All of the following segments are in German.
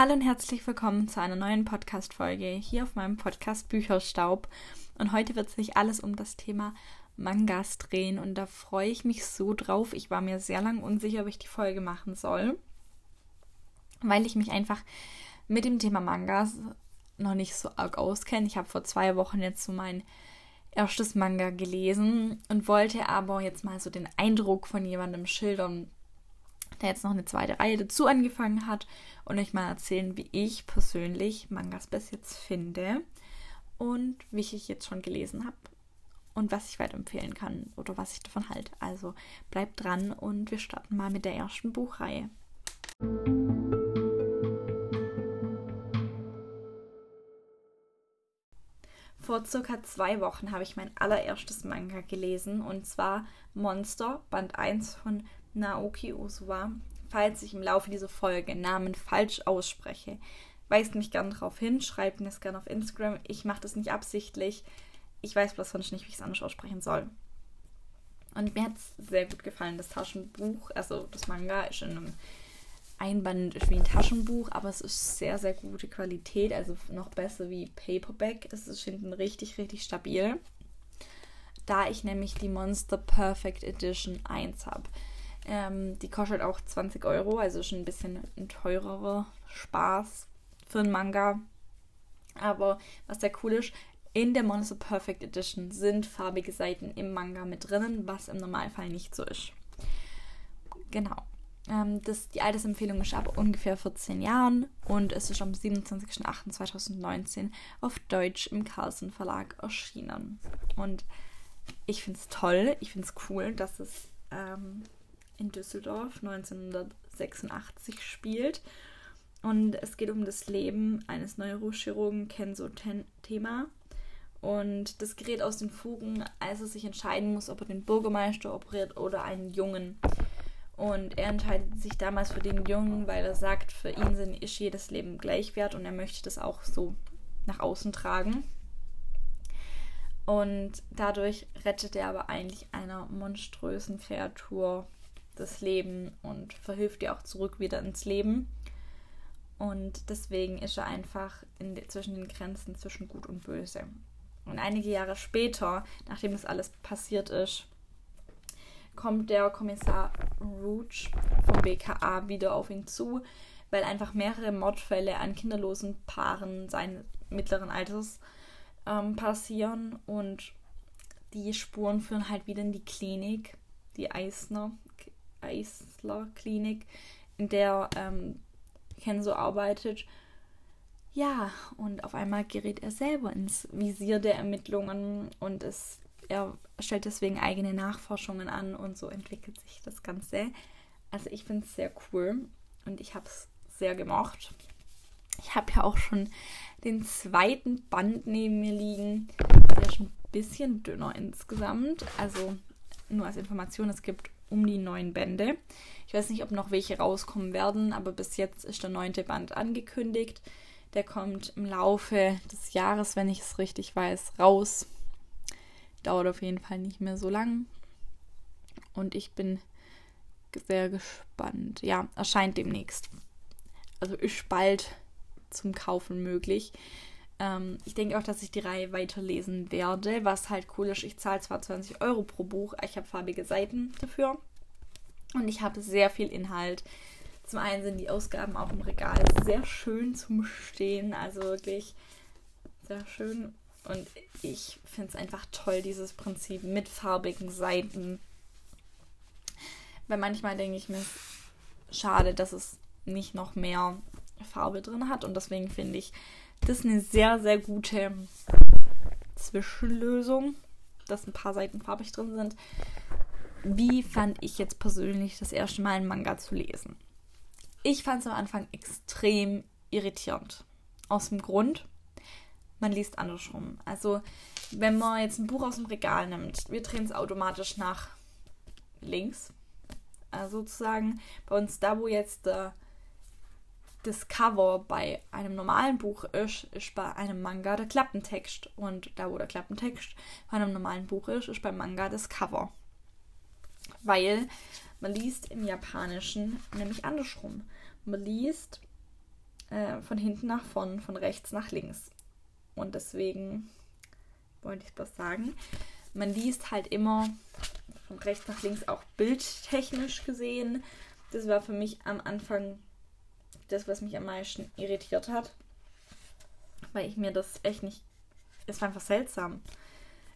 Hallo und herzlich willkommen zu einer neuen Podcast-Folge hier auf meinem Podcast Bücherstaub. Und heute wird sich alles um das Thema Mangas drehen und da freue ich mich so drauf. Ich war mir sehr lange unsicher, ob ich die Folge machen soll, weil ich mich einfach mit dem Thema Mangas noch nicht so arg auskenne. Ich habe vor zwei Wochen jetzt so mein erstes Manga gelesen und wollte aber jetzt mal so den Eindruck von jemandem schildern, der jetzt noch eine zweite Reihe dazu angefangen hat und euch mal erzählen, wie ich persönlich Mangas bis jetzt finde und wie ich jetzt schon gelesen habe und was ich weiterempfehlen kann oder was ich davon halte. Also bleibt dran und wir starten mal mit der ersten Buchreihe. Vor circa zwei Wochen habe ich mein allererstes Manga gelesen und zwar Monster, Band 1 von Naoki Osuwa. Falls ich im Laufe dieser Folge Namen falsch ausspreche, weist mich gern darauf hin, schreibt mir es gerne auf Instagram. Ich mache das nicht absichtlich. Ich weiß bloß sonst nicht, wie ich es anders aussprechen soll. Und mir hat es sehr gut gefallen, das Taschenbuch. Also das Manga ist in einem Einband wie ein Taschenbuch, aber es ist sehr, sehr gute Qualität. Also noch besser wie Paperback. Es ist hinten richtig, richtig stabil. Da ich nämlich die Monster Perfect Edition 1 habe. Ähm, die kostet auch 20 Euro, also schon ein bisschen ein teurerer Spaß für einen Manga. Aber was sehr cool ist, in der Monster Perfect Edition sind farbige Seiten im Manga mit drinnen, was im Normalfall nicht so ist. Genau. Ähm, das, die Altersempfehlung ist ab ungefähr 14 Jahren und es ist am 27.08.2019 auf Deutsch im Carlsen Verlag erschienen. Und ich finde es toll, ich finde es cool, dass es ähm, in Düsseldorf 1986 spielt. Und es geht um das Leben eines Neurochirurgen Kenzo Thema. Und das gerät aus den Fugen, als er sich entscheiden muss, ob er den Bürgermeister operiert oder einen Jungen. Und er entscheidet sich damals für den Jungen, weil er sagt, für ihn ist jedes Leben gleich wert und er möchte das auch so nach außen tragen. Und dadurch rettet er aber eigentlich einer monströsen Kreatur das Leben und verhilft ihr auch zurück wieder ins Leben. Und deswegen ist er einfach in, zwischen den Grenzen zwischen Gut und Böse. Und einige Jahre später, nachdem das alles passiert ist, kommt der Kommissar Rouge vom BKA wieder auf ihn zu, weil einfach mehrere Mordfälle an kinderlosen Paaren seines mittleren Alters ähm, passieren und die Spuren führen halt wieder in die Klinik, die Eisner Eisler Klinik, in der ähm, Kenzo arbeitet. Ja, und auf einmal gerät er selber ins Visier der Ermittlungen und es, er stellt deswegen eigene Nachforschungen an und so entwickelt sich das Ganze. Also ich finde es sehr cool und ich habe es sehr gemocht. Ich habe ja auch schon den zweiten Band neben mir liegen. Der ist ein bisschen dünner insgesamt. Also nur als Information, es gibt um die neun Bände. Ich weiß nicht, ob noch welche rauskommen werden, aber bis jetzt ist der neunte Band angekündigt. Der kommt im Laufe des Jahres, wenn ich es richtig weiß, raus. Dauert auf jeden Fall nicht mehr so lang. Und ich bin sehr gespannt. Ja, erscheint demnächst. Also ist bald zum Kaufen möglich. Ähm, ich denke auch, dass ich die Reihe weiterlesen werde, was halt cool ist. Ich zahle zwar 20 Euro pro Buch, ich habe farbige Seiten dafür und ich habe sehr viel Inhalt. Zum einen sind die Ausgaben auch im Regal sehr schön zum Stehen, also wirklich sehr schön. Und ich finde es einfach toll, dieses Prinzip mit farbigen Seiten. Weil manchmal denke ich mir, schade, dass es nicht noch mehr Farbe drin hat. Und deswegen finde ich das ist eine sehr, sehr gute Zwischenlösung, dass ein paar Seiten farbig drin sind. Wie fand ich jetzt persönlich das erste Mal einen Manga zu lesen? Ich fand es am Anfang extrem irritierend. Aus dem Grund, man liest andersrum. Also, wenn man jetzt ein Buch aus dem Regal nimmt, wir drehen es automatisch nach links. Also sozusagen bei uns da, wo jetzt der das Cover bei einem normalen Buch ist, ist bei einem Manga der Klappentext. Und da, wo der Klappentext bei einem normalen Buch ist, ist beim Manga das Cover. Weil man liest im Japanischen nämlich andersrum. Man liest äh, von hinten nach vorn, von rechts nach links. Und deswegen wollte ich das sagen. Man liest halt immer von rechts nach links auch bildtechnisch gesehen. Das war für mich am Anfang das, was mich am meisten irritiert hat. Weil ich mir das echt nicht. Es war einfach seltsam.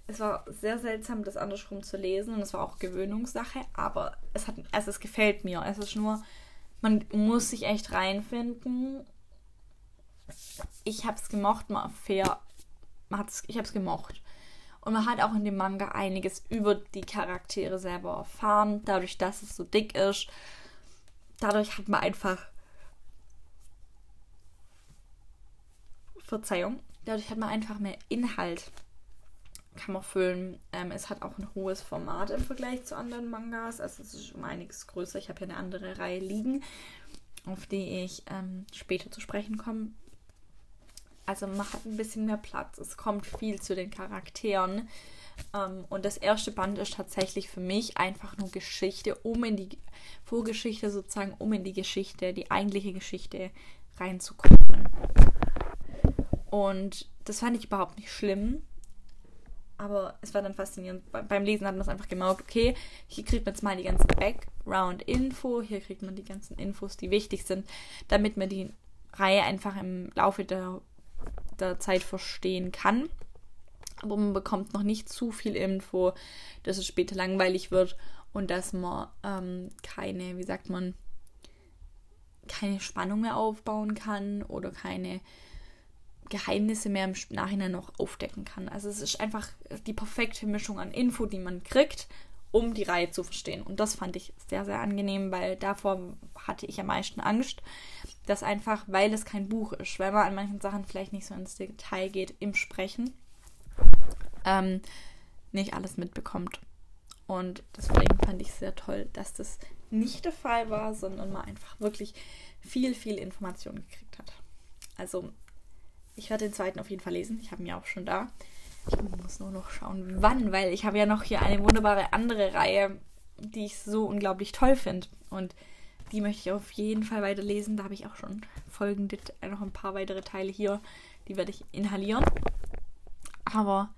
Es war sehr seltsam, das andersrum zu lesen und es war auch Gewöhnungssache, aber es hat, also es gefällt mir. Es ist nur, man muss sich echt reinfinden. Ich habe es gemocht, mal fair. Man hat's, ich habe es gemocht. Und man hat auch in dem Manga einiges über die Charaktere selber erfahren, dadurch, dass es so dick ist. Dadurch hat man einfach. Verzeihung. Dadurch hat man einfach mehr Inhalt. Kann man füllen. Ähm, es hat auch ein hohes Format im Vergleich zu anderen Mangas. Also es ist um einiges größer. Ich habe hier eine andere Reihe liegen, auf die ich ähm, später zu sprechen komme also man hat ein bisschen mehr Platz. Es kommt viel zu den Charakteren. Ähm, und das erste Band ist tatsächlich für mich einfach nur Geschichte, um in die Vorgeschichte sozusagen, um in die Geschichte, die eigentliche Geschichte reinzukommen. Und das fand ich überhaupt nicht schlimm. Aber es war dann faszinierend. Beim Lesen hat man es einfach gemerkt, okay, hier kriegt man jetzt mal die ganze Background-Info, hier kriegt man die ganzen Infos, die wichtig sind, damit man die Reihe einfach im Laufe der der Zeit verstehen kann. Aber man bekommt noch nicht zu viel Info, dass es später langweilig wird und dass man ähm, keine, wie sagt man, keine Spannung mehr aufbauen kann oder keine Geheimnisse mehr im Nachhinein noch aufdecken kann. Also es ist einfach die perfekte Mischung an Info, die man kriegt, um die Reihe zu verstehen. Und das fand ich sehr, sehr angenehm, weil davor hatte ich am meisten Angst, dass einfach, weil es kein Buch ist, weil man an manchen Sachen vielleicht nicht so ins Detail geht im Sprechen, ähm, nicht alles mitbekommt. Und deswegen fand ich sehr toll, dass das nicht der Fall war, sondern man einfach wirklich viel, viel Information gekriegt hat. Also, ich werde den zweiten auf jeden Fall lesen. Ich habe ihn ja auch schon da. Ich muss nur noch schauen, wann, weil ich habe ja noch hier eine wunderbare andere Reihe, die ich so unglaublich toll finde. Und die möchte ich auf jeden Fall weiterlesen. Da habe ich auch schon folgende, noch ein paar weitere Teile hier. Die werde ich inhalieren. Aber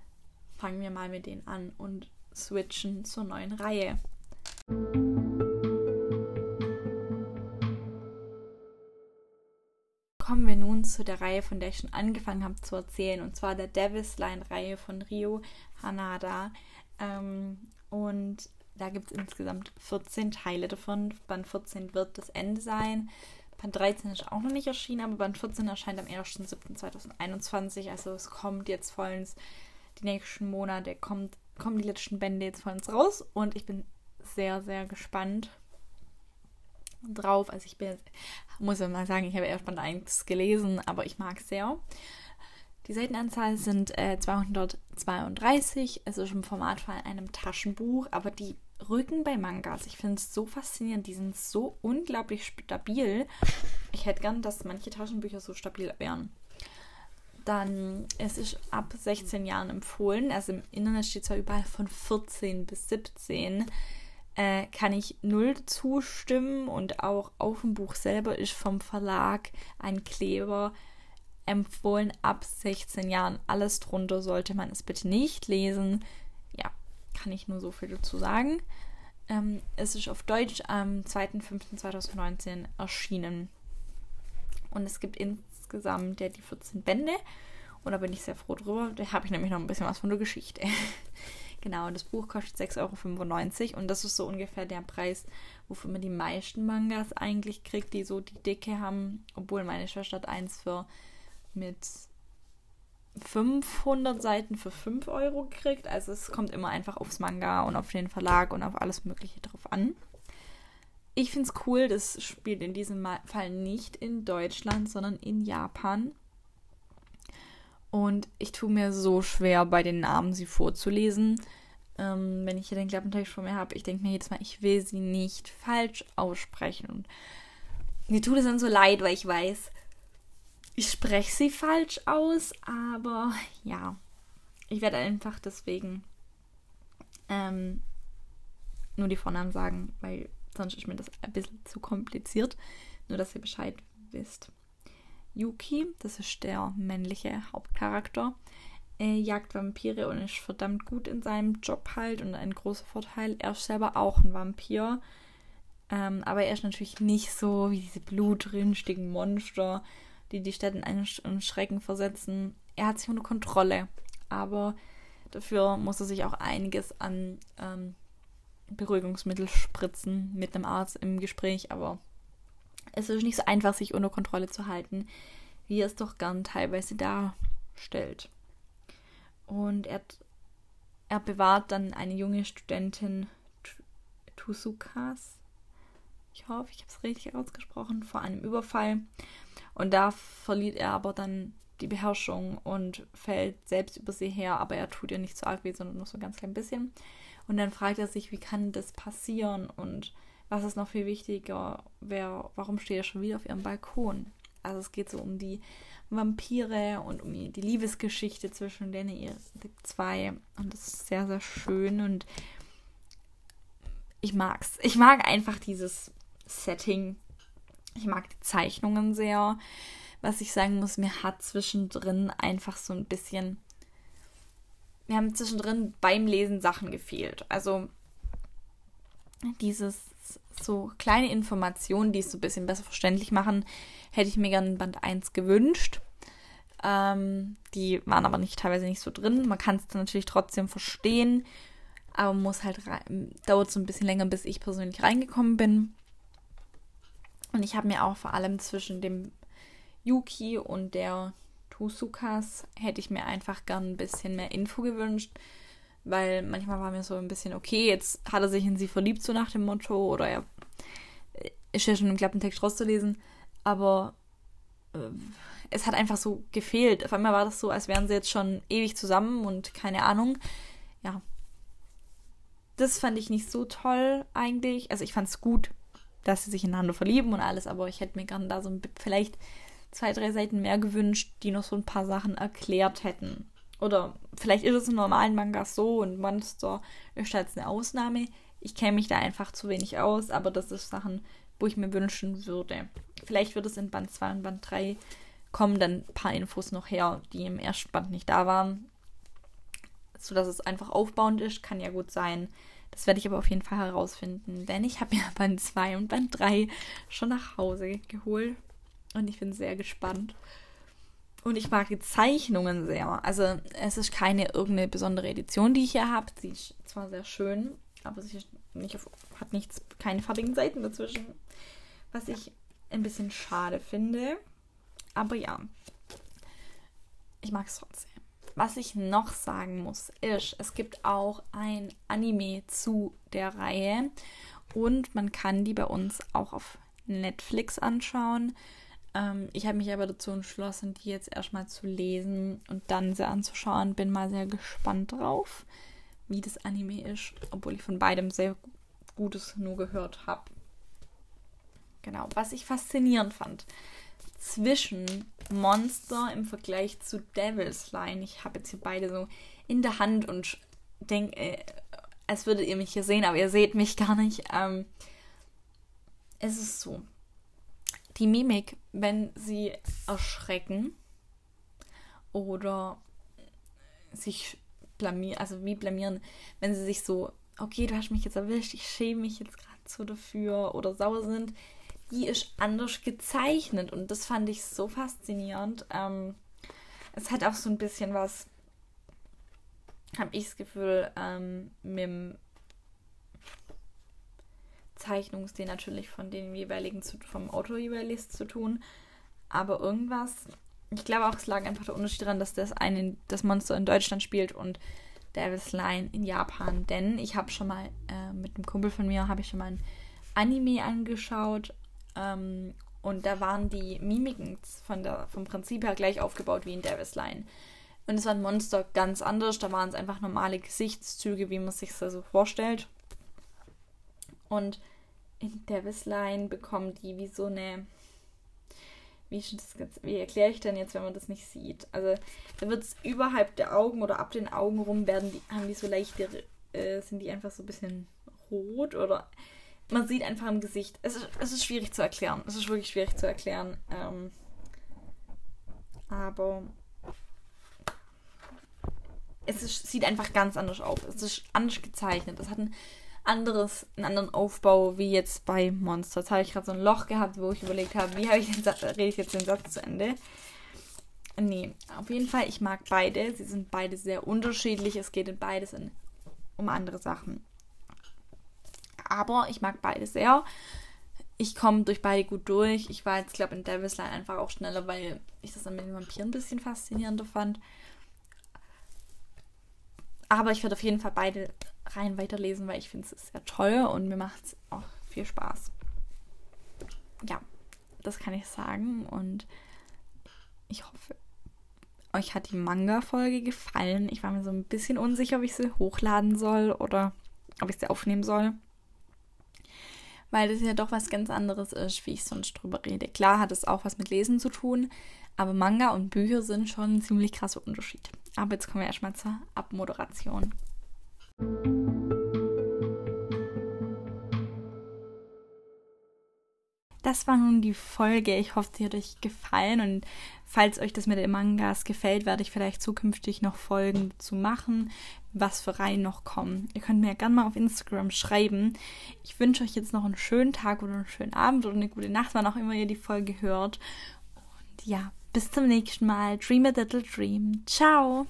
fangen wir mal mit denen an und switchen zur neuen Reihe. Wir nun zu der Reihe, von der ich schon angefangen habe zu erzählen, und zwar der Devil's Line-Reihe von Rio Hanada. Ähm, und da gibt es insgesamt 14 Teile davon. Band 14 wird das Ende sein. Band 13 ist auch noch nicht erschienen, aber Band 14 erscheint am 1.7.2021. Also es kommt jetzt vollends die nächsten Monate, kommt, kommen die letzten Bände jetzt vollends raus. Und ich bin sehr, sehr gespannt drauf. Also ich bin, muss ja mal sagen, ich habe erst Band 1 gelesen, aber ich mag es sehr. Die Seitenanzahl sind äh, 232. Es ist im Format von einem Taschenbuch, aber die Rücken bei Mangas. Ich finde es so faszinierend. Die sind so unglaublich stabil. Ich hätte gern, dass manche Taschenbücher so stabil wären. Dann, es ist ab 16 Jahren empfohlen. Also im Internet steht zwar überall von 14 bis 17. Äh, kann ich null zustimmen. Und auch auf dem Buch selber ist vom Verlag ein Kleber empfohlen ab 16 Jahren. Alles drunter sollte man es bitte nicht lesen kann ich nur so viel dazu sagen. Ähm, es ist auf Deutsch am 2.5.2019 erschienen. Und es gibt insgesamt ja die 14 Bände. Und da bin ich sehr froh drüber. Da habe ich nämlich noch ein bisschen was von der Geschichte. genau, das Buch kostet 6,95 Euro. Und das ist so ungefähr der Preis, wofür man die meisten Mangas eigentlich kriegt, die so die Dicke haben. Obwohl meine Schwester hat eins für mit 500 Seiten für 5 Euro gekriegt. Also es kommt immer einfach aufs Manga und auf den Verlag und auf alles Mögliche drauf an. Ich finde es cool, das spielt in diesem Fall nicht in Deutschland, sondern in Japan. Und ich tue mir so schwer, bei den Namen sie vorzulesen. Ähm, wenn ich hier den Klappentext vor mir habe, ich denke mir jedes Mal, ich will sie nicht falsch aussprechen. Und mir tut es dann so leid, weil ich weiß, ich spreche sie falsch aus, aber ja, ich werde einfach deswegen ähm, nur die Vornamen sagen, weil sonst ist mir das ein bisschen zu kompliziert. Nur, dass ihr Bescheid wisst. Yuki, das ist der männliche Hauptcharakter, er jagt Vampire und ist verdammt gut in seinem Job halt und ein großer Vorteil. Er ist selber auch ein Vampir. Ähm, aber er ist natürlich nicht so wie diese blutrünstigen Monster, die die Stadt in einen Schrecken versetzen. Er hat sich unter Kontrolle. Aber dafür muss er sich auch einiges an ähm, Beruhigungsmittel spritzen mit einem Arzt im Gespräch. Aber es ist nicht so einfach, sich unter Kontrolle zu halten, wie er es doch gern teilweise darstellt. Und er, er bewahrt dann eine junge Studentin Tusukas. Ich hoffe, ich habe es richtig ausgesprochen, vor einem Überfall. Und da verliert er aber dann die Beherrschung und fällt selbst über sie her, aber er tut ihr nicht so arg weh, sondern nur so ein ganz klein bisschen. Und dann fragt er sich, wie kann das passieren und was ist noch viel wichtiger, wer, warum steht er schon wieder auf ihrem Balkon? Also es geht so um die Vampire und um die Liebesgeschichte zwischen denen ihr zwei. Und das ist sehr, sehr schön und ich mag's. Ich mag einfach dieses Setting. Ich mag die Zeichnungen sehr. Was ich sagen muss, mir hat zwischendrin einfach so ein bisschen. Mir haben zwischendrin beim Lesen Sachen gefehlt. Also dieses so kleine Informationen, die es so ein bisschen besser verständlich machen, hätte ich mir gerne Band 1 gewünscht. Ähm, die waren aber nicht teilweise nicht so drin. Man kann es natürlich trotzdem verstehen, aber muss halt dauert so ein bisschen länger, bis ich persönlich reingekommen bin. Und ich habe mir auch vor allem zwischen dem Yuki und der Tusukas hätte ich mir einfach gern ein bisschen mehr Info gewünscht, weil manchmal war mir so ein bisschen, okay, jetzt hat er sich in sie verliebt, so nach dem Motto, oder er ist ja schon im Klappentext rauszulesen, aber äh, es hat einfach so gefehlt. Auf einmal war das so, als wären sie jetzt schon ewig zusammen und keine Ahnung. Ja. Das fand ich nicht so toll eigentlich. Also ich fand es gut, dass sie sich ineinander verlieben und alles, aber ich hätte mir gerne da so ein, vielleicht zwei, drei Seiten mehr gewünscht, die noch so ein paar Sachen erklärt hätten. Oder vielleicht ist es im normalen Manga so und Monster ist jetzt eine Ausnahme. Ich kenne mich da einfach zu wenig aus, aber das ist Sachen, wo ich mir wünschen würde. Vielleicht wird es in Band 2 und Band 3 kommen dann ein paar Infos noch her, die im ersten Band nicht da waren. Sodass es einfach aufbauend ist, kann ja gut sein. Das werde ich aber auf jeden Fall herausfinden, denn ich habe mir Band 2 und Band 3 schon nach Hause geholt und ich bin sehr gespannt. Und ich mag die Zeichnungen sehr. Also es ist keine irgendeine besondere Edition, die ich hier habe. Sie ist zwar sehr schön, aber sie nicht auf, hat nichts, keine farbigen Seiten dazwischen. Was ich ein bisschen schade finde. Aber ja, ich mag es trotzdem. Was ich noch sagen muss, ist, es gibt auch ein Anime zu der Reihe und man kann die bei uns auch auf Netflix anschauen. Ähm, ich habe mich aber dazu entschlossen, die jetzt erstmal zu lesen und dann sie anzuschauen. Bin mal sehr gespannt drauf, wie das Anime ist, obwohl ich von beidem sehr Gutes nur gehört habe. Genau, was ich faszinierend fand zwischen Monster im Vergleich zu Devil's Line. Ich habe jetzt hier beide so in der Hand und denke, äh, als würdet ihr mich hier sehen, aber ihr seht mich gar nicht. Ähm, es ist so. Die Mimik, wenn sie erschrecken oder sich blamieren, also wie blamieren, wenn sie sich so, okay, du hast mich jetzt erwischt, ich schäme mich jetzt gerade so dafür oder sauer sind, die ist anders gezeichnet und das fand ich so faszinierend. Ähm, es hat auch so ein bisschen was, habe ich das Gefühl, ähm, mit dem Zeichnungsstil natürlich von den jeweiligen, vom Autor jeweils zu tun. Aber irgendwas, ich glaube auch, es lag einfach der Unterschied daran, dass das eine, das Monster in Deutschland spielt und Davis Line in Japan. Denn ich habe schon mal äh, mit einem Kumpel von mir, habe ich schon mal ein Anime angeschaut ähm, und da waren die Mimiken von der, vom Prinzip her gleich aufgebaut wie in Davis Line. Und es war ein Monster ganz anders. Da waren es einfach normale Gesichtszüge, wie man sich das so vorstellt. Und in Davis Line bekommen die wie so eine. Wie, wie erkläre ich denn jetzt, wenn man das nicht sieht? Also da wird es überhalb der Augen oder ab den Augen rum werden die, haben die so leichte, äh, sind die einfach so ein bisschen rot oder man sieht einfach im Gesicht. Es ist, es ist schwierig zu erklären. Es ist wirklich schwierig zu erklären. Ähm, aber es ist, sieht einfach ganz anders aus. Es ist anders gezeichnet. Es hat ein anderes, einen anderen Aufbau wie jetzt bei Monster. Jetzt habe ich gerade so ein Loch gehabt, wo ich überlegt habe, wie habe ich den Satz, rede ich jetzt den Satz zu Ende. Nee, auf jeden Fall, ich mag beide. Sie sind beide sehr unterschiedlich. Es geht in beides in, um andere Sachen. Aber ich mag beide sehr. Ich komme durch beide gut durch. Ich war jetzt, glaube ich, in Devil's Line einfach auch schneller, weil ich das dann mit den Vampiren ein bisschen faszinierender fand. Aber ich werde auf jeden Fall beide rein weiterlesen, weil ich finde es sehr toll und mir macht es auch viel Spaß. Ja, das kann ich sagen und ich hoffe, euch hat die Manga-Folge gefallen. Ich war mir so ein bisschen unsicher, ob ich sie hochladen soll oder ob ich sie aufnehmen soll. Weil das ja doch was ganz anderes ist, wie ich sonst drüber rede. Klar hat es auch was mit Lesen zu tun, aber Manga und Bücher sind schon ein ziemlich krasser Unterschied. Aber jetzt kommen wir erstmal zur Abmoderation. Das war nun die Folge. Ich hoffe, sie hat euch gefallen und falls euch das mit den Mangas gefällt, werde ich vielleicht zukünftig noch Folgen zu machen, was für Reihen noch kommen. Ihr könnt mir ja gerne mal auf Instagram schreiben. Ich wünsche euch jetzt noch einen schönen Tag oder einen schönen Abend oder eine gute Nacht, wann auch immer ihr die Folge hört. Und ja, bis zum nächsten Mal. Dream a little dream. Ciao.